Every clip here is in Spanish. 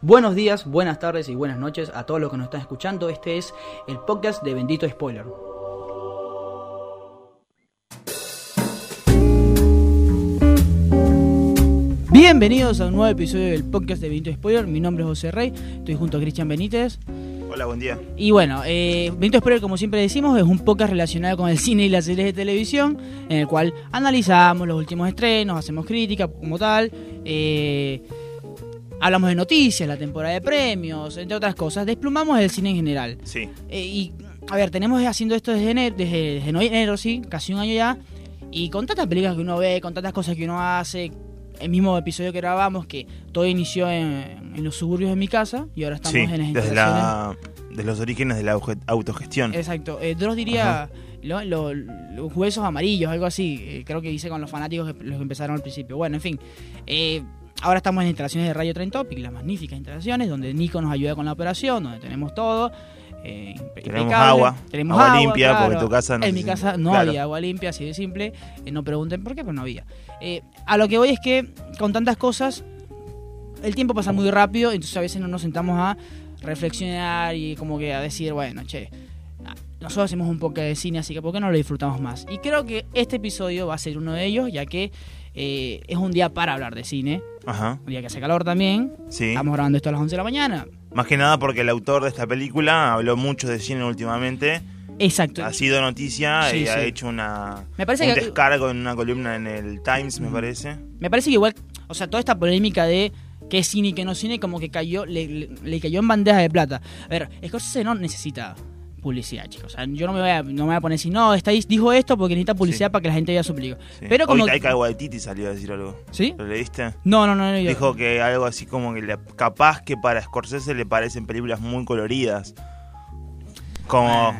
Buenos días, buenas tardes y buenas noches a todos los que nos están escuchando. Este es el podcast de Bendito Spoiler. Bienvenidos a un nuevo episodio del podcast de Bendito Spoiler. Mi nombre es José Rey, estoy junto a Cristian Benítez. Hola, buen día. Y bueno, eh, Bendito Spoiler, como siempre decimos, es un podcast relacionado con el cine y las series de televisión, en el cual analizamos los últimos estrenos, hacemos crítica como tal. Eh, hablamos de noticias, la temporada de premios, entre otras cosas, desplumamos el cine en general. Sí. Eh, y, a ver, tenemos haciendo esto desde enero, desde, desde enero, sí, casi un año ya, y con tantas películas que uno ve, con tantas cosas que uno hace, el mismo episodio que grabamos, que todo inició en, en los suburbios de mi casa, y ahora estamos Sí, en las desde, la, desde los orígenes de la autogestión. Exacto, eh, Dross diría lo- lo- los huesos amarillos, algo así, eh, creo que dice con los fanáticos que los empezaron al principio. Bueno, en fin, eh, ahora estamos en instalaciones de Radio Train Topic, las magníficas instalaciones, donde Nico nos ayuda con la operación, donde tenemos todo. eh, Tenemos agua, tenemos agua limpia, porque claro. en tu casa no En mi casa no claro. había agua limpia, así de simple. Eh, no pregunten por qué, pero no había. Eh, a lo que voy es que con tantas cosas, el tiempo pasa muy rápido, entonces a veces no nos sentamos a reflexionar y como que a decir, bueno, che, nosotros hacemos un poco de cine, así que ¿por qué no lo disfrutamos más? Y creo que este episodio va a ser uno de ellos, ya que eh, es un día para hablar de cine, Ajá, un día que hace calor también. sí. Estamos grabando esto a las 11 de la mañana. Más que nada porque el autor de esta película habló mucho de cine últimamente. Exacto. Ha sido noticia Sí, y ha hecho una, Me parece un que- descargo en una columna en el Times, me parece. Me parece que igual, o sea, toda esta polémica de qué es cine y qué no cine, como que cayó, le, le- le cayó en bandeja de plata. A ver, Scorsese no necesita publicidad, chicos. O sea, yo no me voy a, no me voy a poner si no, está, dijo esto porque necesita publicidad Sí. para que la gente vea su película. Sí. Pero como. Hoy Taika Waititi salió a decir algo. ¿Sí? ¿Lo leíste? No, no, no, no. yo- Dijo que algo así como que le- capaz que para Scorsese le parecen películas muy coloridas. Como, Ah.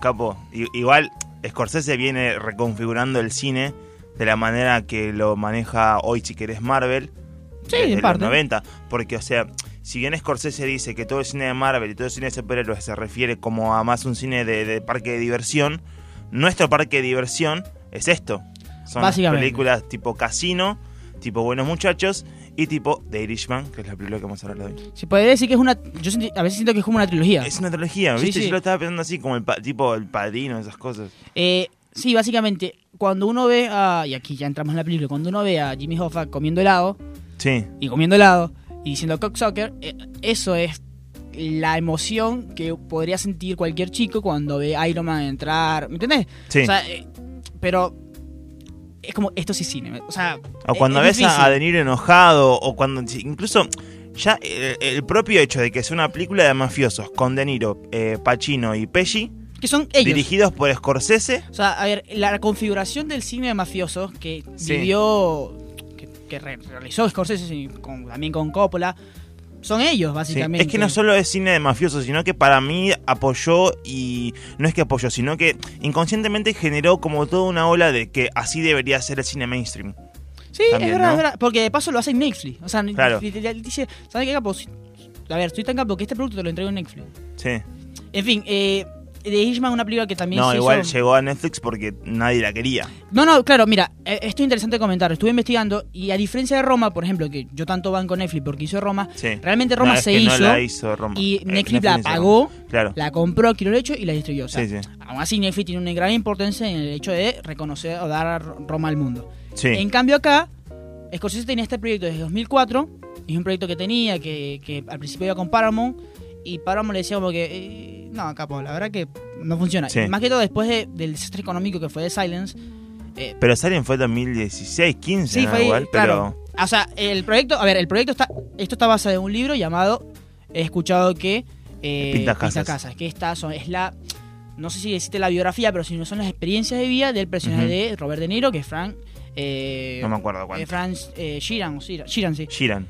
capo, i- igual Scorsese viene reconfigurando el cine de la manera que lo maneja hoy si querés Marvel. Sí, desde en los parte. 90. Porque, o sea, si bien Scorsese dice que todo el cine de Marvel y todo el cine de superhéroes se refiere como a más un cine de, de parque de diversión, nuestro parque de diversión es esto. Son películas tipo Casino, tipo Buenos Muchachos y tipo The Irishman, que es la película que vamos a hablar hoy. Se podría decir que es una. Yo a veces siento que es como una trilogía. Es una trilogía, ¿viste? sí. Yo lo estaba pensando así, como el tipo el padrino, esas cosas. Eh, sí, básicamente, cuando uno ve a. Y aquí ya entramos en la película. Cuando uno ve a Jimmy Hoffa comiendo helado. Sí, y comiendo helado y diciendo cocksucker, eh, eso es la emoción que podría sentir cualquier chico cuando ve a Iron Man entrar, ¿me entendés? sí. O sea, eh, pero es como esto sí es cine, o sea, O cuando es ves difícil. a, a De Niro enojado, o cuando. Incluso. Ya el, el propio hecho de que sea una película de mafiosos con De Niro, eh, Pacino y Pesci, que son ellos. dirigidos por Scorsese, O sea, a ver, la configuración del cine de mafiosos que Sí. vivió, que, que re- realizó Scorsese y con- también con Coppola, son ellos, Sí, básicamente. Es que no solo es cine de mafiosos, sino que para mí apoyó y no es que apoyó, sino que inconscientemente generó como toda una ola de que así debería ser el cine mainstream. Sí, También, es verdad, ¿no? es verdad. Porque de paso lo hace en Netflix. O sea, Claro. Dice, ¿sabes qué capo? A ver, estoy tan capo que este producto te lo entrego en Netflix. Sí. En fin, eh, The Irishman una película que también No, se igual hizo- llegó a Netflix porque nadie la quería. No, no, claro, mira, eh, esto es interesante comentar. Estuve investigando y a diferencia de Roma, por ejemplo, que yo tanto banco Netflix porque hizo Roma, Sí. realmente Roma No, es se que hizo, No la hizo Roma. y Eh, Netflix la pagó. Claro. la compró, quiero el hecho y la distribuyó. O sea, Sí, sí. Aún así, Netflix tiene una gran importancia en el hecho de reconocer o dar a Roma al mundo. En cambio acá, Scorsese tenía este proyecto desde 2004, y es un proyecto que tenía, que, que al principio iba con Paramount, y Paramount le decía como que, eh, no, capo, la verdad que no funciona. Sí. Más que todo después de- del desastre económico que fue de Silence, eh, Pero Silent fue 2016, 15, sí, ¿no? fue igual, claro. pero O sea, el proyecto, a ver, el proyecto está, esto está basado en un libro llamado, he escuchado que, eh, Pintas Casas. que esta son, es la, no sé si deciste la biografía, pero si no son las experiencias de vida del personaje de Robert De Niro, que es Frank, eh, no me acuerdo eh, cuánto. Frank eh, Sheeran, o Sheeran, Sheeran, sí. Sheeran.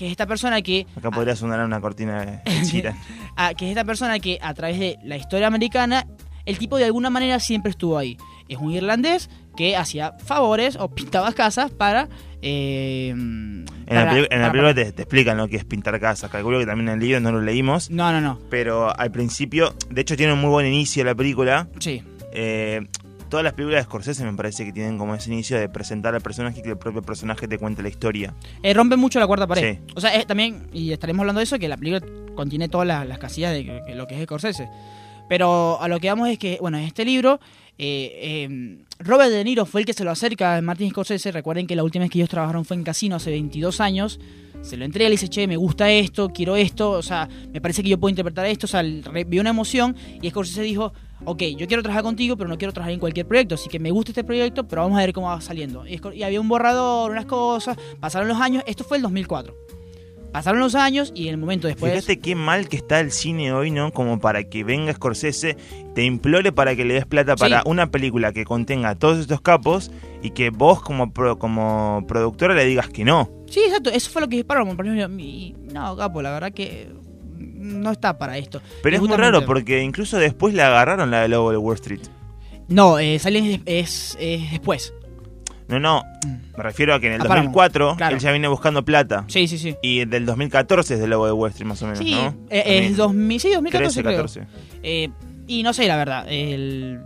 Que es esta persona que Acá podría sonar una cortina de Sheeran. a- que es esta persona que a través de la historia americana el tipo de alguna manera siempre estuvo ahí es un irlandés que hacía favores o pintaba casas para eh, En para- la, peli- en la para- película te, te explican lo que es pintar casas. Calculo que también en el libro no lo leímos. no no no Pero al principio, de hecho, tiene un muy buen inicio la película. sí Eh, todas las películas de Scorsese me parece que tienen como ese inicio de presentar al personaje y que el propio personaje te cuente la historia. Eh, rompe mucho la cuarta pared. Sí. O sea, es también, y estaremos hablando de eso, que la película contiene todas las, las casillas de lo que es Scorsese. Pero a lo que vamos es que, bueno, en este libro, eh, eh, Robert De Niro fue el que se lo acerca a Martin Scorsese. Recuerden que la última vez que ellos trabajaron fue en Casino hace 22 años. Se lo entrega y le dice, che, me gusta esto, quiero esto, o sea, me parece que yo puedo interpretar esto, o sea, vio una emoción y Scorsese dijo, ok, yo quiero trabajar contigo, pero no quiero trabajar en cualquier proyecto, así que me gusta este proyecto, pero vamos a ver cómo va saliendo. Y, y había un borrador, unas cosas, pasaron los años, esto fue el 2004. Pasaron los años y en el momento después... Fíjate qué mal que está el cine hoy, ¿no? Como para que venga Scorsese, te implore para que le des plata para una película que contenga todos estos capos y que vos como, pro- como productora le digas que no. Sí, exacto, eso fue lo que dispararon. por ejemplo, y No, capo, la verdad que no está para esto. Pero es muy raro porque incluso después le agarraron la de Lobo de Wall Street. No, eh, es, es después. No, no, Mm. me refiero a que en el A Paramount, 2004 claro. él ya viene buscando plata. Sí, sí, sí. Y del 2014 es de Lobo de Wall Street más o menos, Sí, ¿no? eh, es 2000, sí, 2014 13, creo. 14. Eh, y no sé, la verdad, el,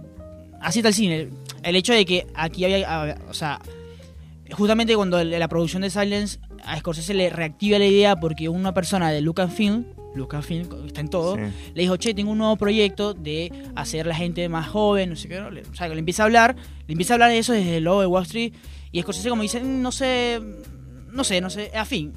así está el cine. El hecho de que aquí había, ah, o sea, justamente cuando el- la producción de Silence a Scorsese le reactiva la idea porque una persona de Lucasfilm, Lucasfilm está en todo, Sí. le dijo, che, tengo un nuevo proyecto de hacer la gente más joven, no sé qué, ¿no? Le- o sea, que le empieza a hablar, le empieza a hablar de eso desde el logo de Wall Street, y Scorsese como dice, "Mm, no sé, no sé, no sé, a fin.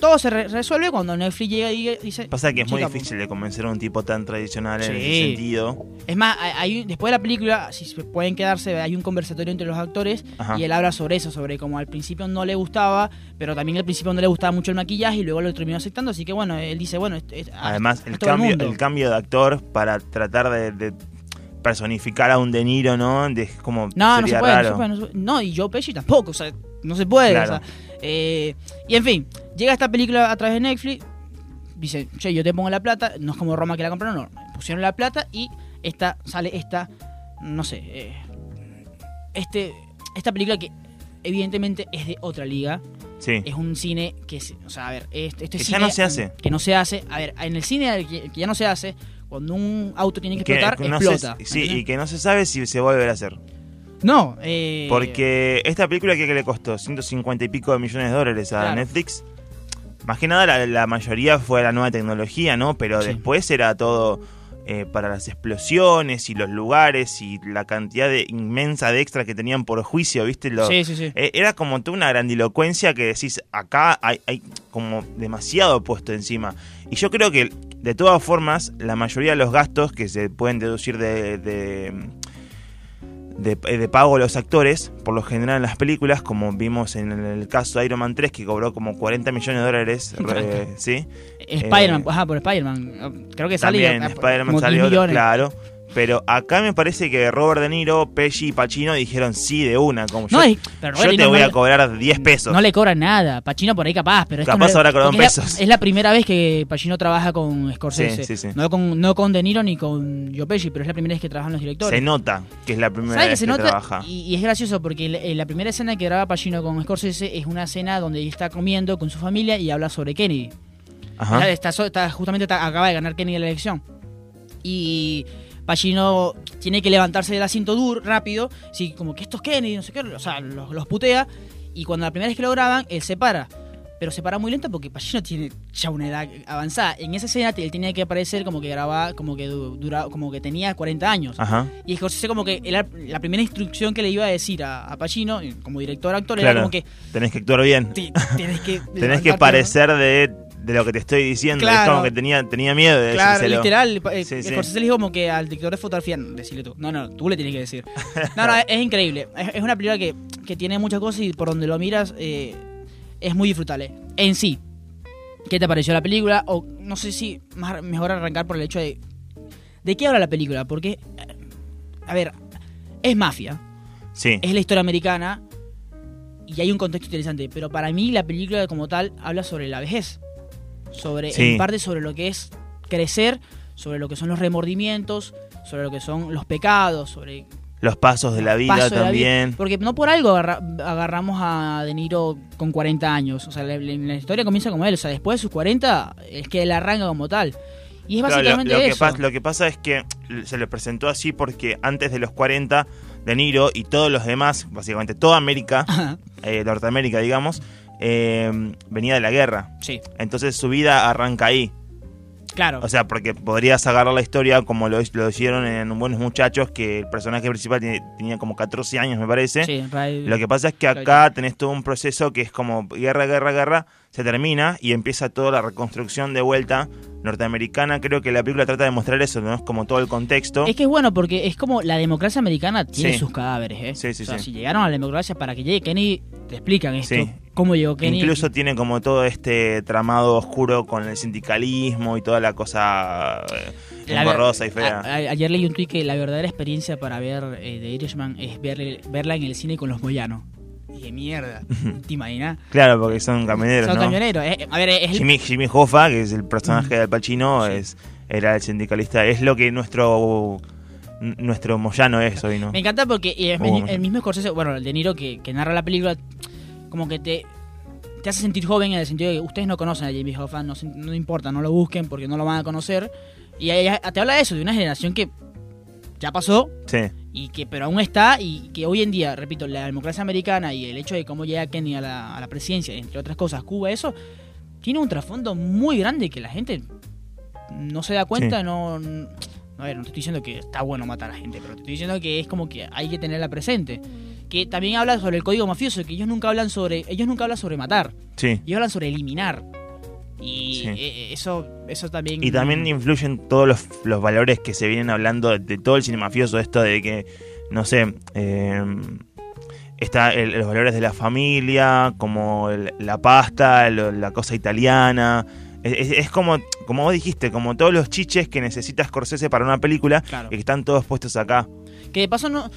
Todo se re- resuelve cuando Netflix llega y dice... Pasa que es "Sí, muy capo". difícil de convencer a un tipo tan tradicional en ese sentido. Es más, hay, después de la película, si pueden quedarse, hay un conversatorio entre los actores Ajá. y él habla sobre eso, sobre cómo al principio no le gustaba, pero también al principio no le gustaba mucho el maquillaje y luego lo terminó aceptando, así que bueno, él dice, bueno, es- Además, el cambio, el cambio de actor para tratar de, de personificar a un De Niro, ¿no? De, como No, no se, puede, no se puede, no se puede. No, y Joe Pesci tampoco, o sea, no se puede. Claro. o sea, eh, y en fin, llega esta película a través de Netflix, dice, che, yo te pongo la plata, no es como Roma que la compraron, no, pusieron la plata y esta sale esta, no sé, eh, este, esta película que evidentemente es de otra liga, Sí. es un cine que, o sea, a ver, este, este Que ya no se hace. Que no se hace, a ver, en el cine que, que ya no se hace, cuando un auto tiene que, Que- explotar, que no se- explota. sí, y que no se sabe si se va a volver a hacer. No, eh, Porque esta película que, le costó 150 y pico de millones de dólares a Claro. Netflix. Más que nada la, la mayoría fue la nueva tecnología, ¿no? Pero Sí. después era todo eh, para las explosiones y los lugares y la cantidad de, inmensa de extra que tenían por juicio, ¿viste? Lo- Sí, sí, sí. Eh, Era como toda una grandilocuencia que decís, acá hay, hay como demasiado puesto encima. Y yo creo que, de todas formas, la mayoría de los gastos que se pueden deducir de, de, de- de pago a los actores, por lo general en las películas, como vimos en el caso de Iron Man 3, que cobró como 40 millones de dólares, eh, ¿sí? Spider-Man, Eh, ajá, por Spider-Man. Creo que sale También Spider-Man como 10 salió, millones. claro. Pero acá me parece que Robert De Niro, Pesci y Pacino dijeron sí de una. Como No, yo, pero yo te Niro voy no a cobrar 10 pesos. No le cobran nada. Pacino por ahí capaz, pero esto Capaz no ahora la- pesos. Es la primera vez que Pacino trabaja con Scorsese. Sí, sí, sí. No, con, no con De Niro ni con Joe Pesci, pero es la primera vez que trabajan los directores. Se nota que es la primera ¿Sabes que vez se que nota? trabaja. Y, y es gracioso porque la, eh, la primera escena que graba Pacino con Scorsese es una escena donde está comiendo con su familia y habla sobre Kennedy. Ajá. Está, está- justamente acaba de ganar Kennedy la elección. Y Pacino tiene que levantarse del asiento duro, rápido. Sí, como que esto es Kennedy, no sé qué. O sea, los, los putea. Y cuando la primera vez que lo graban, él se para. Pero se para muy lento porque Pacino tiene ya una edad avanzada. En esa escena él tenía que aparecer como que grababa, como que du- dura, como que tenía 40 años. Ajá. Y Scorsese como que la primera instrucción que le iba a decir a, a Pacino, como director actor, era como que Tenés que actuar bien. tienes que Tenés que parecer de, de lo que te estoy diciendo. Es Claro. como que tenía, tenía miedo de Claro, decírselo. literal. eh, Sí, sí. Scorsese le dijo como que al director de fotografía, "No, decirle tú. No, no, tú le tienes que decir. No, no, es, es increíble. Es, es una película que, que tiene muchas cosas y por donde lo miras eh, es muy disfrutable. En sí, ¿qué te pareció la película? O no sé si más, mejor arrancar por el hecho de... ¿De qué habla la película? Porque, eh, a ver, es mafia. Sí. es la historia americana y hay un contexto interesante, pero para mí la película como tal habla sobre la vejez, sobre Sí. en parte sobre lo que es crecer, sobre lo que son los remordimientos, sobre lo que son los pecados, sobre Los pasos de la vida la también. vida. porque no por algo agarra- agarramos a De Niro con 40 años, o sea, la, la- la historia comienza como él, o sea, después de sus 40 es que él arranca como tal. Y es Claro, lo, básicamente lo que eso. pasa, lo que pasa es que se le presentó así porque antes de los 40 De Niro y todos los demás, básicamente toda América, eh, Norteamérica, digamos, eh, venía de la guerra. Sí, Entonces su vida arranca ahí. claro. O sea, porque podrías agarrar la historia como lo, lo hicieron en Buenos Muchachos, que el personaje principal tiene- tenía como 14 años, me parece. sí, Lo que pasa es que acá tenés todo un proceso que es como guerra, guerra, guerra, se termina y empieza toda la reconstrucción de vuelta norteamericana. Creo que la película trata de mostrar eso, ¿no? Es como todo el contexto. Es que es bueno porque es como la democracia americana tiene Sí. sus cadáveres, ¿eh? Sí, sí, o sea, sí. si llegaron a la democracia para que llegue Kenny, te explican esto, Sí. cómo llegó Kenny. Incluso tiene como todo este tramado oscuro con el sindicalismo y toda la cosa eh, engorrosa y fea. a- a- ayer leí un tweet que la verdadera experiencia para ver eh, The Irishman es ver- verla en el cine con los Moyanos. Y dije, mierda, ¿te imaginas? Claro, porque son camioneros, Son ¿no? camioneros. eh, a ver, es el- Jimmy, Jimmy Hoffa, que es el personaje de Al Pacino, Sí. es, era el sindicalista. Es lo que nuestro nuestro Moyano es hoy, ¿no? Me encanta porque Oh, el, mismo Scorsese, bueno, el De Niro que, que narra la película, como que te, te hace sentir joven en el sentido de que ustedes no conocen a Jamie Hoffa, no, no importa, no lo busquen porque no lo van a conocer. Y te habla de eso, de una generación que ya pasó Sí, y que pero aún está y que hoy en día, repito, la democracia americana y el hecho de cómo llega Kenny a la, a la presidencia, entre otras cosas, Cuba, eso, tiene un trasfondo muy grande que la gente no se da cuenta, Sí. no... n- A ver, no te estoy diciendo que está bueno matar a gente, pero te estoy diciendo que es como que hay que tenerla presente. Que también habla sobre el código mafioso, que ellos nunca hablan sobre, ellos nunca hablan sobre matar, sí. ellos hablan sobre eliminar. Y Sí. eh, eso, eso también. Y también influyen todos los, los valores que se vienen hablando de, de todo el cine mafioso, esto de que, no sé, eh, está el- los valores de la familia, como el- la pasta, la cosa italiana. Es, como, como vos dijiste, como todos los chiches que necesita Scorsese para una película Claro. y que están todos puestos acá. Que de paso no.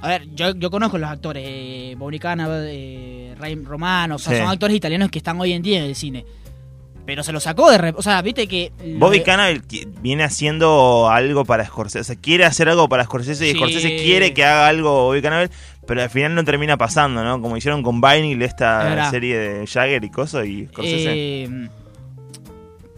A ver, yo, yo conozco los actores, eh, Bobby Cannavale, eh, Ray Romano, o sea, Sí. son actores italianos que están hoy en día en el cine. Pero se lo sacó de... rep- O sea, viste que... Bobby de- Cannavale viene haciendo algo para Scorsese, o sea, quiere hacer algo para Scorsese y Sí. Scorsese quiere que haga algo Bobby Cannavale, pero al final no termina pasando, ¿no? Como hicieron con Vinyl Es esta serie de Jagger y Coso y Scorsese eh,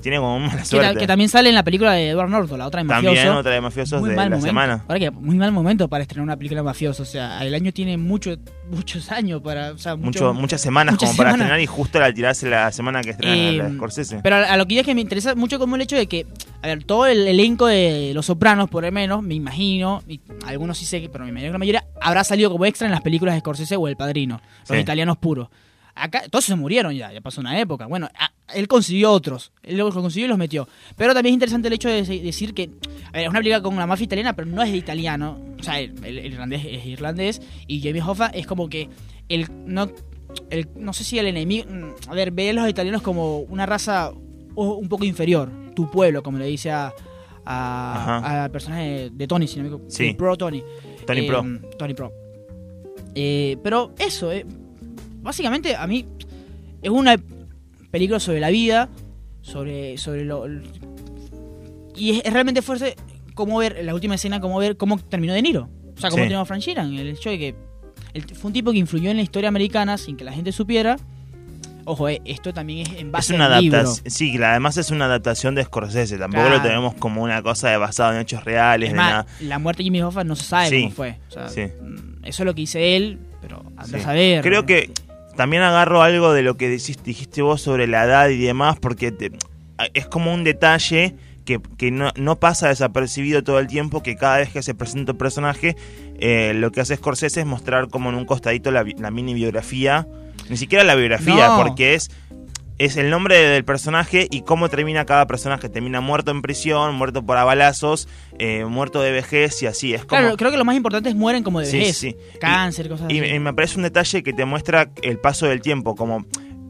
tiene como mala que, ta- suerte. que también sale en la película de Edward Norton, la otra de También mafioso. otra de mafiosos muy de mal la momento. semana. Ahora que muy mal momento para estrenar una película de mafioso. O sea, el año tiene mucho, muchos años para... O sea, mucho- Mucho, muchas semanas muchas como para estrenar y justo al tirarse la semana que estrenan Eh, la Scorsese. Pero a, lo que yo es que me interesa mucho como el hecho de que, a ver, todo el elenco de Los Sopranos, por lo menos, me imagino, y algunos sí sé, que- pero me imagino que la mayoría habrá salido como extra en las películas de Scorsese o El Padrino, los Sí. italianos puros. Acá todos se murieron ya, ya pasó una época. Bueno, a- él consiguió otros, él los consiguió y los metió. Pero también es interesante el hecho de decir que, a ver, es una película con la mafia italiana, pero no es de italiano. O sea, el, el- el irlandés es irlandés y Jamie Hoffa es como que el no el, no sé si el enemigo. mm, A ver, ve a los italianos como una raza un poco inferior. Tu pueblo, como le dice a. A, personaje de Tony, si no me equivoco. Sí. Pro Tony. Tony Eh, Pro. Tony Pro. Eh, pero eso, eh, básicamente a mí es una película sobre la vida, sobre, sobre lo... Y es, es realmente fuerte como ver, en la última escena, como ver cómo terminó De Niro. O sea, cómo Sí. terminó Frank Sheeran. El hecho de que fue un tipo que influyó en la historia americana sin que la gente supiera. Ojo, eh, esto también es en Es base una al libro. adaptación, sí, además es una adaptación de Scorsese, tampoco Claro. lo tenemos como una cosa de basado en hechos reales, Es nada. la muerte de Jimmy Hoffa no se sabe Sí. cómo fue. O sea, Sí. mm, Eso es lo que dice él, pero anda a saber. Creo que también agarro algo de lo que dijiste, dijiste vos sobre la edad y demás, porque te- es como un detalle que, que no, no pasa desapercibido todo el tiempo, que cada vez que se presenta un personaje, eh, lo que hace Scorsese es mostrar como en un costadito la, la mini biografía, ni siquiera la biografía, No. porque es... Es el nombre del personaje y cómo termina cada personaje. Termina muerto en prisión, muerto por abalazos, eh, muerto de vejez y así. Es como... Claro, creo que lo más importante es mueren como de Sí, vejez. sí. Cáncer, cosas Y, así. y me parece un detalle que te muestra el paso del tiempo, como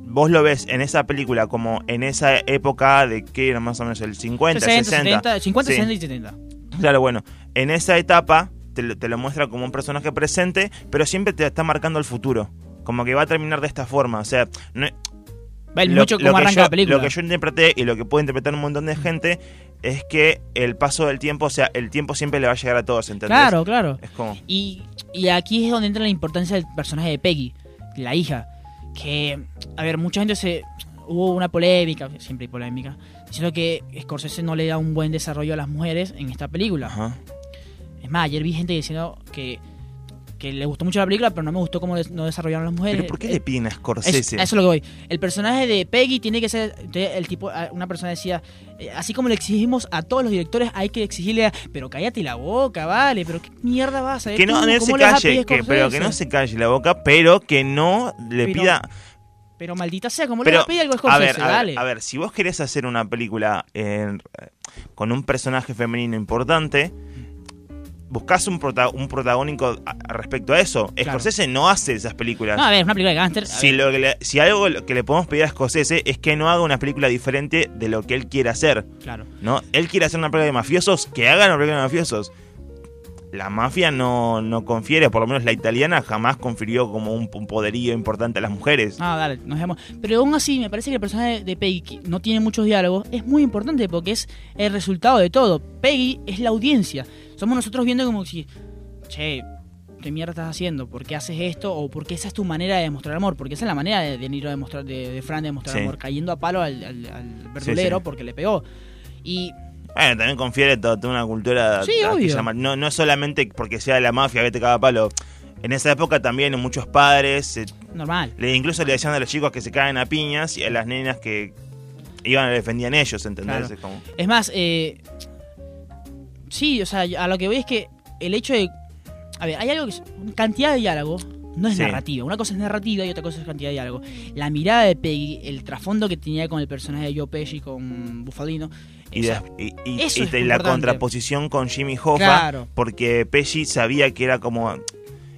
vos lo ves en esa película, como en esa época de que era más o menos el 50, 60, 60. 70, 50, Sí. 60 y 70. Claro, bueno, en esa etapa te, lo- te lo muestra como un personaje presente, pero siempre te está marcando el futuro. Como que va a terminar de esta forma, o sea, no- lo, mucho cómo que arranca yo, la película. lo que yo interpreté y lo que puede interpretar un montón de gente es que el paso del tiempo, o sea, el tiempo siempre le va a llegar a todos, ¿entendés? Claro, claro. Es como... Y, y aquí es donde entra la importancia del personaje de Peggy, la hija. Que, a ver, mucha gente se. Hubo una polémica, siempre hay polémica, diciendo que Scorsese no le da un buen desarrollo a las mujeres en esta película. Ajá. Es más, ayer vi gente diciendo que que le gustó mucho la película, pero no me gustó cómo des- no desarrollaron las mujeres. ¿Pero por qué Eh, le piden a es- Scorsese? eso es lo que voy. El personaje de Peggy tiene que ser. El tipo, a- una persona decía, eh, así como le exigimos a todos los directores, hay que exigirle a. Pero cállate la boca, vale. Pero qué mierda vas a que no, se ¿Cómo le vas a calle, que, pero que no se calle la boca, pero que no le Pero- pida... Pero maldita sea, ¿cómo le vas a pedir algo a Scorsese? ver, a ver, a ver, si vos querés hacer una película en- con un personaje femenino importante, buscás un, prota- un protagónico a- respecto a eso. Claro. Scorsese no hace esas películas. No, a ver, es una película de gánster. si, ver, lo que le- si algo que le podemos pedir a Scorsese es que no haga una película diferente de lo que él quiere hacer. Claro. ¿no? Él quiere hacer una película de mafiosos, que hagan una película de mafiosos. La mafia no, no confiere, por lo menos la italiana jamás confirió como un, un poderío importante a las mujeres. Ah, dale, nos vemos. Pero aún así, me parece que el personaje de Peggy, que no tiene muchos diálogos, es muy importante porque es el resultado de todo. Peggy es la audiencia. Somos nosotros viendo como si, che, ¿qué mierda estás haciendo? ¿Por qué haces esto? O porque esa es tu manera de demostrar amor. Porque esa es la manera de, de Niro de, demostrar, de, de Fran de demostrar Sí. amor, cayendo a palo al, al- al verdulero sí. porque le pegó. Y Bueno, también confiere toda, toda una cultura Sí, obvio. no, no solamente porque sea de la mafia que te caga a palo. En esa época también muchos padres, eh, normal. le, incluso le decían a los chicos que se caen a piñas y a las nenas que iban y defendían ellos, ¿entendés? Claro. Es como- Es más, eh, sí, o sea, a lo que voy es que el hecho de... A ver, hay algo que... es- Cantidad de diálogo no es Sí. narrativa. Una cosa es narrativa y otra cosa es cantidad de diálogo. La mirada de Peggy, el trasfondo que tenía con el personaje de Joe Pesci, con Bufalino... Y, o sea, de- y- y- eso y es de la importante. contraposición con Jimmy Hoffa, Claro. porque Pesci sabía que era como...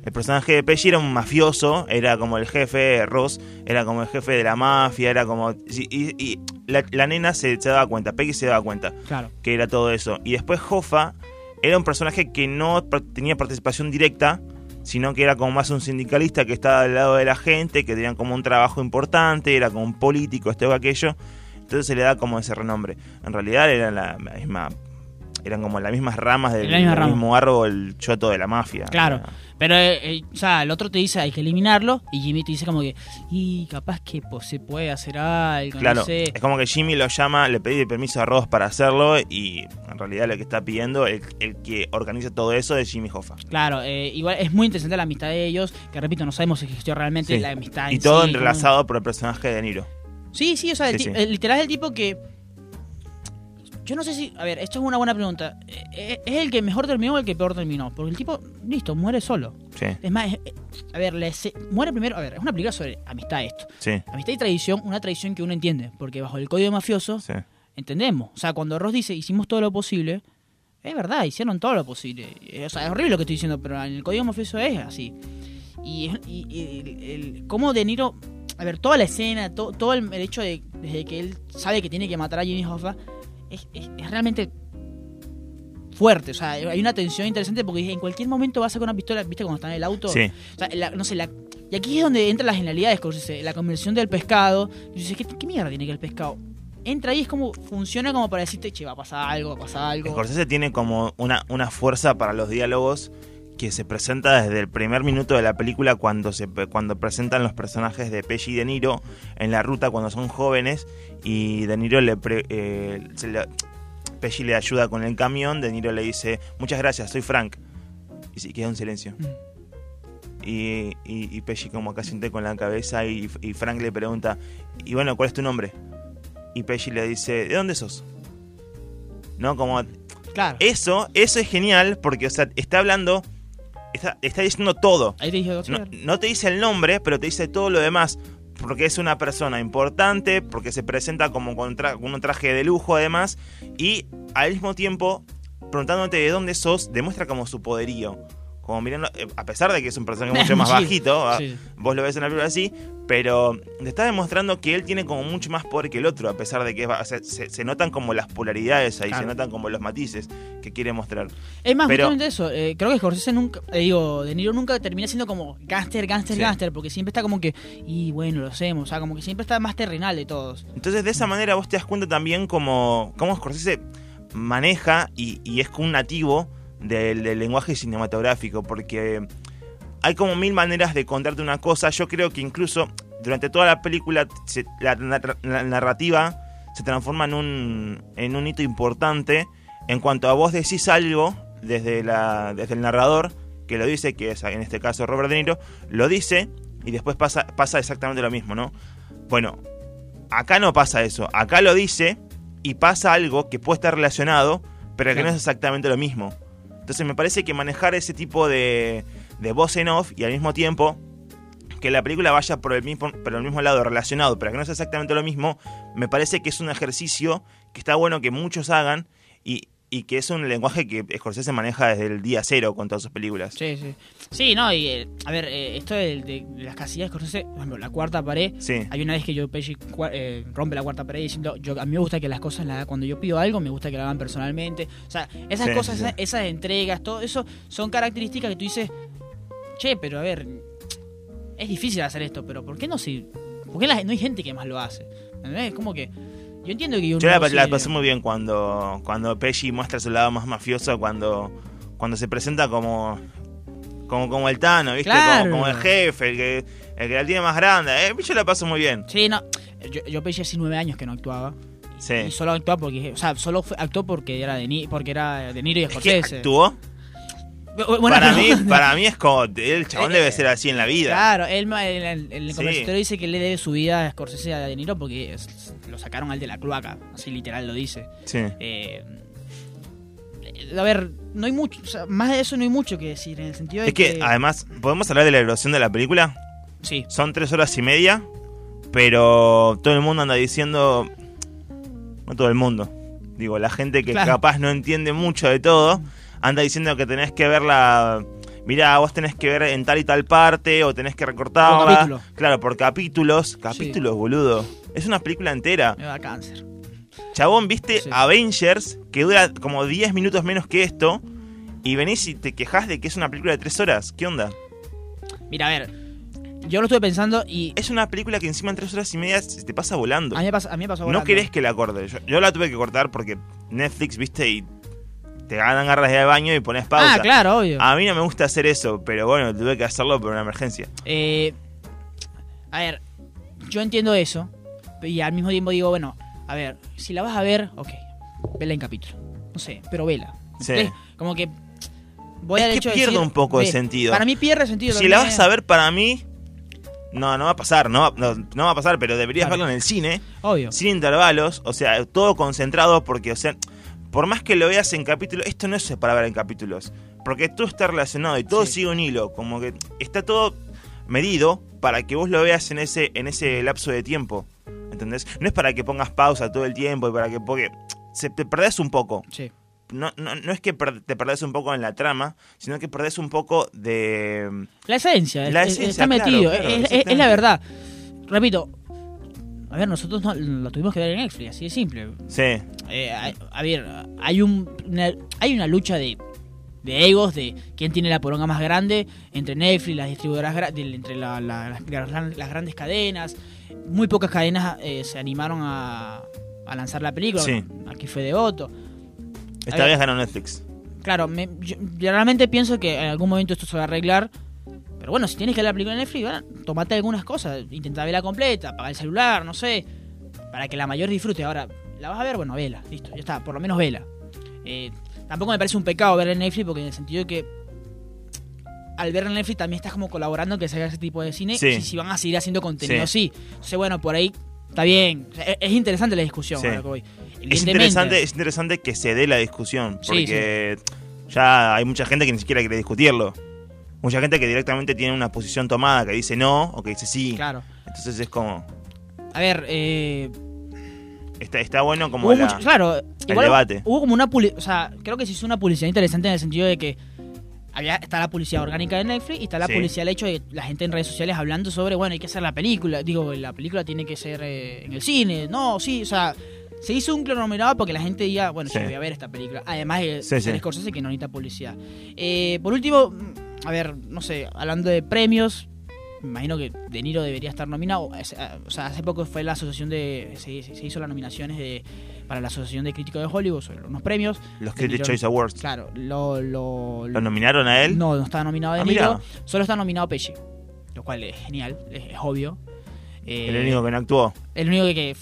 El personaje de Pesci era un mafioso, era como el jefe, Ross era como el jefe de la mafia, era como... Y, y- y la, la nena se, se daba cuenta, Peggy se daba cuenta Claro. que era todo eso. Y después Hoffa era un personaje que no tenía participación directa, sino que era como más un sindicalista que estaba al lado de la gente, que tenían como un trabajo importante, era como un político, esto o aquello. Entonces se le da como ese renombre. En realidad eran la misma eran como las mismas ramas del, misma del rama. mismo árbol choto de la mafia. Claro. Era- Pero, eh, eh, o sea, el otro te dice hay que eliminarlo y Jimmy te dice como que, y capaz que pues, se puede hacer algo, Claro, no sé. es como que Jimmy lo llama, le pedí permiso a Ross para hacerlo y en realidad lo que está pidiendo, el, el que organiza todo eso es Jimmy Hoffa. Claro, eh, igual es muy interesante la amistad de ellos, que repito, no sabemos si existió realmente Sí. la amistad. Y en todo sí, entrelazado por el personaje de Niro. Sí, sí, o sea, el Sí, literal es el tipo que... Yo no sé si... A ver, esto es una buena pregunta. Eh, eh, ¿Es el que mejor terminó o el que peor terminó? Porque el tipo, listo, muere solo. Sí, Es más, es- eh, a ver, le se- muere primero... A ver, es una película sobre amistad esto. sí, Amistad y tradición, una tradición que uno entiende, porque bajo el código mafioso sí. entendemos. O sea, cuando Ross dice hicimos todo lo posible, es verdad, hicieron todo lo posible. O sea, es horrible lo que estoy diciendo, pero en el código mafioso es así. Y, y- y el, el- cómo De Niro, a ver, toda la escena, to- todo el, el hecho de desde que él sabe que tiene que matar a Jimmy Hoffa, es, es- es realmente fuerte. O sea, hay una tensión interesante porque en cualquier momento va a sacar una pistola, ¿viste? Cuando está en el auto. Sí. O sea, la- no sé, la, y aquí es donde entra la genialidad de Scorsese, la conversión del pescado. Y dices, ¿qué, ¿qué mierda tiene que el pescado? Entra ahí, es como, funciona como para decirte, che, va a pasar algo, va a pasar algo. Scorsese tiene como una, una fuerza para los diálogos que se presenta desde el primer minuto de la película cuando se cuando presentan los personajes de Pesci y De Niro en la ruta cuando son jóvenes y De Niro le, pre- eh, se le- Pesci le ayuda con el camión, De Niro le dice muchas gracias, soy Frank y se queda un silencio Mm. y, y, y Pesci como acá siente con la cabeza y, y Frank le pregunta y bueno, ¿cuál es tu nombre? Y Pesci le dice ¿de dónde sos? ¿No? Como Claro. eso, eso es genial porque, o sea, está hablando, está, está diciendo todo. Ahí te dije, No, te dice el nombre, pero te dice todo lo demás. Porque es una persona importante, porque se presenta como con, tra- con un traje de lujo además, y al mismo tiempo, preguntándote de dónde sos, demuestra como su poderío. Como mirando, eh, a pesar de que es un personaje mucho más bajito, ah, sí. vos lo ves en la película así, pero te está demostrando que él tiene como mucho más poder que el otro, a pesar de que es ba- o sea, se, se notan como las polaridades ahí, Claro. se notan como los matices que quiere mostrar. Es más, Pero- justamente eso. eh, creo que Scorsese nunca, eh, digo, De Niro nunca termina siendo como gánster, gánster, Sí. gánster, porque siempre está como que, y bueno, lo hacemos, o sea, como que siempre está más terrenal de todos. Entonces, de esa manera vos te das cuenta también como cómo Scorsese maneja y, y es como un nativo del, del lenguaje cinematográfico, porque hay como mil maneras de contarte una cosa. Yo creo que incluso durante toda la película se- la, la narrativa se transforma en un, en un hito importante en cuanto a vos decís algo desde, la, desde el narrador que lo dice, que es en este caso Robert De Niro, lo dice y después pasa, pasa exactamente lo mismo, ¿no? Bueno, acá no pasa eso, acá lo dice y pasa algo que puede estar relacionado, pero que no es exactamente lo mismo. Entonces me parece que manejar ese tipo de, de voz en off y al mismo tiempo que la película vaya por el mismo, por el mismo lado relacionado, pero que no sea exactamente lo mismo, me parece que es un ejercicio que está bueno que muchos hagan y, y que es un lenguaje que Scorsese maneja desde el día cero con todas sus películas. Sí, sí. Sí, no, y eh, a ver, eh, esto de, de- de las casillas, Scorsese, por ejemplo, la cuarta pared. Sí. Hay una vez que yo Pesci eh, rompe la cuarta pared diciendo, yo, a mí me gusta que las cosas, la, cuando yo pido algo, me gusta que lo hagan personalmente. O sea, esas Sí, cosas, sí, sí. Esas, esas entregas, todo eso son características que tú dices, che, pero a ver, es difícil hacer esto, pero ¿por qué no si, ¿por qué la- no hay gente que más lo hace? ¿Entendés? Es como que, yo entiendo que uno Yo la, no la se- pasé muy bien cuando, cuando Pesci muestra su lado más mafioso, cuando, cuando se presenta como, como, como el Tano, ¿viste? Claro. Como, como el jefe, el que, el que la tiene más grande. Eh, yo la paso muy bien. Sí, no, yo, yo Pesci hace nueve años que no actuaba. Sí. Y solo actuaba porque, o sea, solo fue- actuó porque era de, Ni- porque era de Niro y Es que Scorsese. actuó. Bueno, para, mí, para mí es como. El chabón debe eh, ser así en la vida. Claro, él el, Sí. conversatorio dice que le debe su vida a Scorsese a De Niro porque es- lo sacaron al de la cloaca, así literal lo dice. Sí. Eh, a ver, no hay mucho, o sea, más de eso no hay mucho que decir en el sentido de Es que, además, ¿podemos hablar de la duración de la película? sí, Son tres horas y media, pero todo el mundo anda diciendo. No todo el mundo. Digo, la gente que Claro. capaz no entiende mucho de todo, anda diciendo que tenés que verla. Mirá, vos tenés que ver en tal y tal parte, o tenés que Por recortarla. capítulo. Claro, por capítulos. Capítulos, boludo. Es una película entera. me da cáncer. Chabón, viste Sí. Avengers, que dura como 10 minutos menos que esto, y venís y te quejas de que es una película de 3 horas. ¿Qué onda? Mira, a ver, yo lo estuve pensando y Es una película que encima en 3 horas y media se te pasa volando. a mí me pasa, a mí me pasó No volando. querés que la corte. Yo, yo la tuve que cortar porque Netflix, viste, y te ganan garras de baño y pones pausa. Ah, claro, obvio. A mí no me gusta hacer eso, pero bueno, tuve que hacerlo por una emergencia. Eh, a ver, yo entiendo eso. Y al mismo tiempo digo, bueno, a ver, si la vas a ver, ok, vela en capítulo. No sé, pero vela. Sí. Como que voy Es al que hecho de pierde decir, un poco de sentido. Para mí pierde sentido. Si la vas a ver para mí, no, no va a pasar, no, va- no, no va a pasar, pero deberías Claro. verlo en el cine, Obvio. sin intervalos, o sea, todo concentrado, porque, o sea, por más que lo veas en capítulos, esto no es para ver en capítulos, porque todo está relacionado y todo Sí. sigue un hilo, como que está todo medido para que vos lo veas en ese, en ese lapso de tiempo, ¿entendés? No es para que pongas pausa todo el tiempo y para que, porque se te perdés un poco, Sí. no, no, no es que te perdés un poco en la trama, sino que perdés un poco de... La esencia, La es- esencia, está metido. claro, es, es- es exactamente. la verdad. Repito, a ver, nosotros no, lo tuvimos que ver en Netflix, así de simple. Sí, Eh, a, a ver, hay un una, hay una lucha de, de egos de quién tiene la poronga más grande entre Netflix, las distribuidoras, entre la- la- las, gran- las grandes cadenas. Muy pocas cadenas eh, se animaron a, a lanzar la película. Sí. Aquí fue devoto. esta ver. vez ganó Netflix. Claro, me, yo, yo realmente pienso que en algún momento esto se va a arreglar. Pero bueno, si tienes que ver la película en Netflix, bueno, tomate algunas cosas. Intenta verla completa, apaga el celular, no sé. Para que la mayor disfrute. Ahora, ¿la vas a ver? Bueno, vela, listo, ya está, por lo menos vela. Eh, tampoco me parece un pecado ver en Netflix porque en el sentido de que al ver en Netflix también estás como colaborando en que se haga ese tipo de cine. Sí. Y si van a seguir haciendo contenido, Sí. sí. Entonces, bueno, por ahí está bien. Sea, es, es interesante la discusión. Sí. que voy. Es interesante, es interesante que se dé la discusión, porque ya hay mucha gente que ni siquiera quiere discutirlo. Mucha gente que directamente tiene una posición tomada, que dice no o que dice sí. Claro. Entonces es como, A ver, eh, está, está bueno como Hubo la- mucho- claro, igual debate. Hubo como una publicidad, o sea, creo que se hizo una publicidad interesante en el sentido de que había está la publicidad orgánica de Netflix y está la Sí. publicidad del hecho de la gente en redes sociales hablando sobre, bueno, hay que hacer la película, digo, la película tiene que ser eh, en el cine, no, sí, o sea, se hizo un cronómetro para que la gente diga, bueno, Sí. yo voy a ver esta película, además de Sí, sí. Scorsese que no necesita publicidad. Eh, por último, a ver, no sé, hablando de premios, me imagino que De Niro debería estar nominado. Eh, O sea, hace poco fue la asociación de. Se, se hizo las nominaciones de, para la Asociación de Críticos de Hollywood sobre unos premios. los De Critics Niro- Choice Awards. Claro, lo. ¿Lo, ¿Lo nominaron a él? No, no estaba nominado De Ah, Niro. mira. Solo está nominado Pesci. Lo cual es genial, es, es obvio. Eh, El único que no actuó. el único que. que-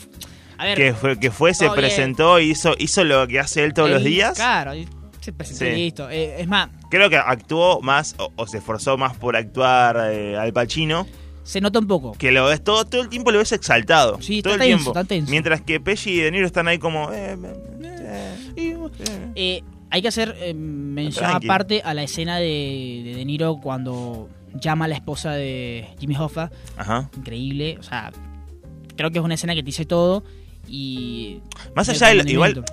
a ver. Que fue, que fue se bien. presentó y hizo, hizo lo que hace él todos los días. Claro, se presentó Sí. y listo. Eh, es más, Creo que actuó más o, o se esforzó más por actuar eh, al Pacino. Se nota un poco. Que lo ves todo, todo el tiempo lo ves exaltado. Sí, todo está el tenso, tiempo. está tenso. Mientras que Pesci y De Niro están ahí como. eh, eh, eh, hay que hacer mención Tranqui. aparte a la escena de, de De Niro cuando llama a la esposa de Jimmy Hoffa. Ajá. Increíble. O sea, creo que es una escena que te dice todo. Y. Más allá de lo- igual,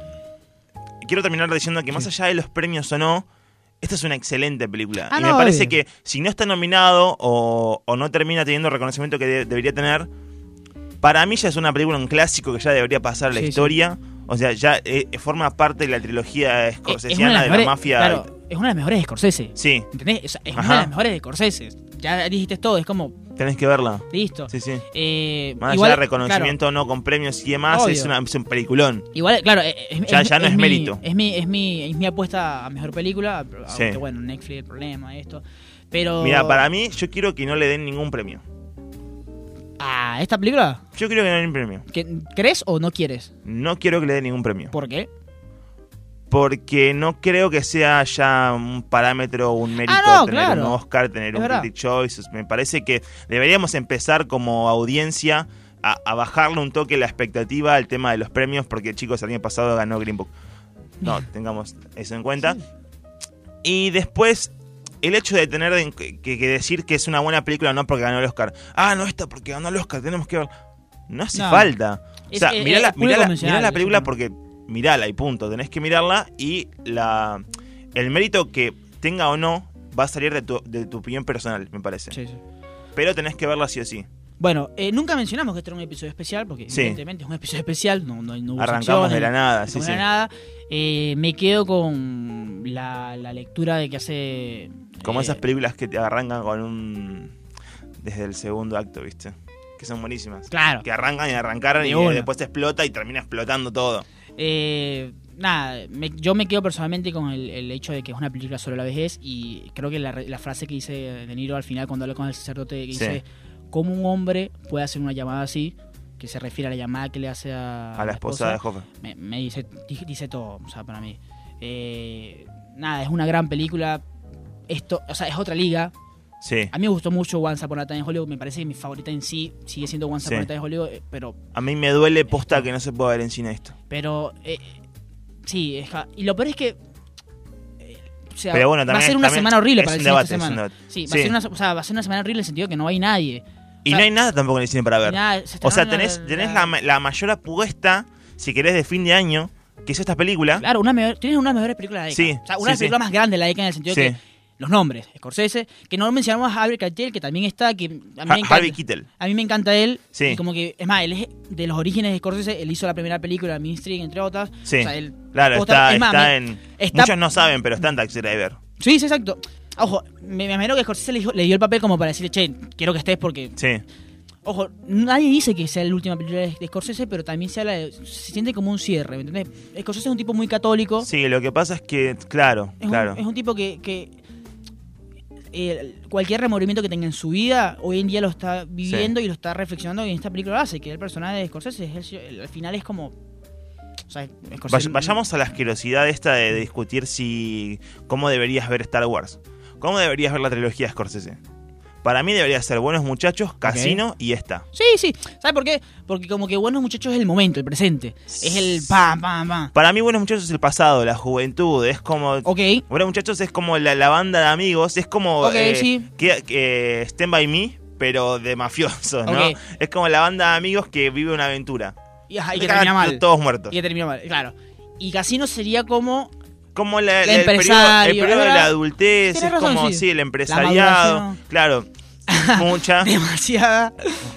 quiero terminar diciendo que más allá de los premios o no, esta es una excelente película. Ah, y no, me parece obvio. que si no está nominado o, o no termina teniendo el reconocimiento que de- debería tener, para mí ya es una película, un clásico que ya debería pasar a la Sí, sí. historia. O sea, ya eh, forma parte de la trilogía scorsesiana de la mafia. Claro, es una de las mejores de Scorsese. Sí, ¿Entendés? O sea, es Ajá. una de las mejores de Scorsese. Ya dijiste todo, es como, tenés que verla. listo. Sí, sí. Eh, Más igual, allá de reconocimiento o no con premios y demás, es, una, es un peliculón. claro, igual, claro, eh, es, Ya- ya no es mi- mérito. Es mi, es, mi, es mi apuesta a mejor película. Sí. Aunque bueno, Netflix el problema, esto. Pero. Mira, para mí, yo quiero que no le den ningún premio. ¿A esta película? Yo quiero que no le den premio. ¿Que- ¿Crees o no quieres? No quiero que le den ningún premio. ¿Por qué? Porque no creo que sea ya un parámetro o un mérito Ah, no, tener claro. un Oscar, tener Es un verdad. Critic Choice. Me parece que deberíamos empezar como audiencia a, a bajarle un toque la expectativa al tema de los premios, porque chicos, el año pasado ganó Green Book. No, tengamos eso en cuenta. Y después, el hecho de tener de- que, que decir que es una buena película no porque ganó el Oscar. Ah, no, esta porque ganó el Oscar, tenemos que ver. No hace No. falta. O sea, es- mirá, es la, mirá la- mirá la película porque mirala y punto. Tenés que mirarla y la el mérito que tenga o no va a salir de tu, de tu opinión personal, me parece. Sí, sí. Pero tenés que verla sí o sí. Bueno, eh, nunca mencionamos que este era un episodio especial, porque Sí. evidentemente es un episodio especial, no, no, no hubo Arrancamos de la nada, sí, sí. la nada. Eh, me quedo con la, la lectura de que hace... Como eh, esas películas que te arrancan con un... desde el segundo acto, ¿viste? Que son buenísimas. Claro. Que arrancan y arrancaron De y una. después te explota y termina explotando todo. Eh, nada, me- yo me quedo personalmente con el, el hecho de que es una película sobre la vejez y creo que la, la frase que dice De Niro al final cuando habla con el sacerdote que Sí. dice cómo un hombre puede hacer una llamada así, que se refiere a la llamada que le hace a, A la esposa de Hoffa. me, me dice, di- dice todo, o sea, para mí. Eh, nada, es una gran película. Esto, o sea, es otra liga. Sí. A mí me gustó mucho Once Upon a Time in Hollywood. Me parece que mi favorita en sí sigue siendo Once Sí. Upon a Time in Hollywood. eh, Pero, A mí me duele posta que no se pueda ver en cine esto. pero, eh, sí, es y lo peor es que. eh, o sea, Pero bueno, va a ser una semana horrible para el cine debate, esta semana. Sí, va, Sí. A ser una, o sea, va a ser una semana horrible en el sentido que no hay nadie. Y O sea, no hay nada tampoco en el cine para ver. Nada, se O sea, tenés, tenés la, ma- la mayor apuesta, si querés, de fin de año, que es esta película. Claro, una mejor, tienes una de las mejores películas de la década. Sí, o sea, una sí, de las sí. películas más grandes de la década en el sentido Sí. de que los nombres, Scorsese, que no mencionamos a Harvey Keitel, que también está, que a mí, Ha- me encanta, Harvey Keitel. a mí me encanta él. Sí. Y como que, es más, él es de los orígenes de Scorsese, él hizo la primera película, Mean Street, entre otras. Sí. O sea, él- Claro, está, es más, está me- en. está- Muchos no saben, pero está en Taxi Driver. Sí, sí, exacto. Ojo, me, me imagino que Scorsese le, dijo- le dio el papel como para decirle, che, quiero que estés porque... Sí. Ojo, nadie dice que sea la última película de de Scorsese, pero también se, habla de- se siente como un cierre, ¿me entendés? Scorsese es un tipo muy católico. Sí, lo que pasa es que, claro, Es, claro. un, es un tipo que, que, eh, cualquier remordimiento que tenga en su vida, hoy en día lo está viviendo y lo está reflexionando y en esta película lo hace, que el personaje de Scorsese es el- al final es como... O sea, Scorsese- Vay- vayamos a la asquerosidad esta de discutir si. cómo deberías ver Star Wars. ¿Cómo deberías ver la trilogía de Scorsese? Para mí debería ser Buenos Muchachos, Casino y esta. Sí, sí. ¿Sabes por qué? Porque como que Buenos Muchachos es el momento, el presente. Es el pam, pam, pam. Para mí Buenos Muchachos es el pasado, la juventud, es como... Ok. Buenos Muchachos es como la, la banda de amigos, es como... Ok, eh, sí. que, que Stand By Me, pero de mafiosos, ¿no? Ok. Es como la banda de amigos que vive una aventura. Y, ajá, y que termina mal. Todos muertos. Y que termina mal, claro. Y Casino sería como... Como la- El la- el periodo, el empresario, periodo de la adultez, es razón, como, sí. sí, el empresariado. Claro, mucha, demasiada...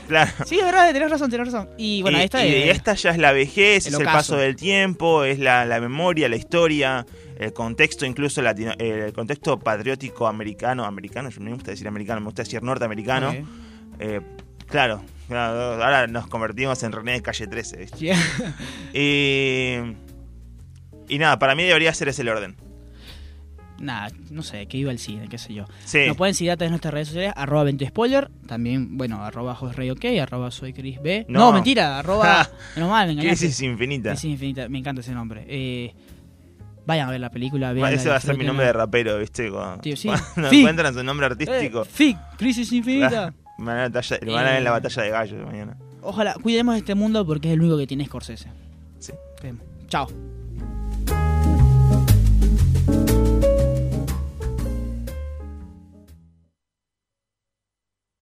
claro. Sí, es verdad, tenés razón, tenés razón. Y bueno, y, esta y es... esta ya es la vejez, es el paso del tiempo, es la, la memoria, la historia, el contexto incluso latino, el contexto patriótico americano, americano, yo no me gusta decir americano, me gusta decir norteamericano. Eh, claro, ahora nos convertimos en René de Calle 13, ¿viste? Y nada, para mí debería ser ese el orden. Nada, no sé, que iba al cine, qué sé yo. Sí, Nos pueden seguir a través de nuestras redes sociales, arroba 20 spoiler, también, bueno, arroba OK, arroba soy Chris B. No, No. mentira, arroba, menos mal, me engañaste. crisis infinita. Crisis infinita, me encanta ese nombre. Eh, Vayan a ver la película. Ese va a ser mi nombre de rapero, ¿viste? Cuando, Tío, sí. cuando encuentran su nombre artístico. Eh, Fic, Crisis Infinita. Me van a, batalla- me van a ver en la Eh. batalla de gallos mañana. Ojalá, cuidemos este mundo porque es el único que tiene Scorsese. Sí. Chao.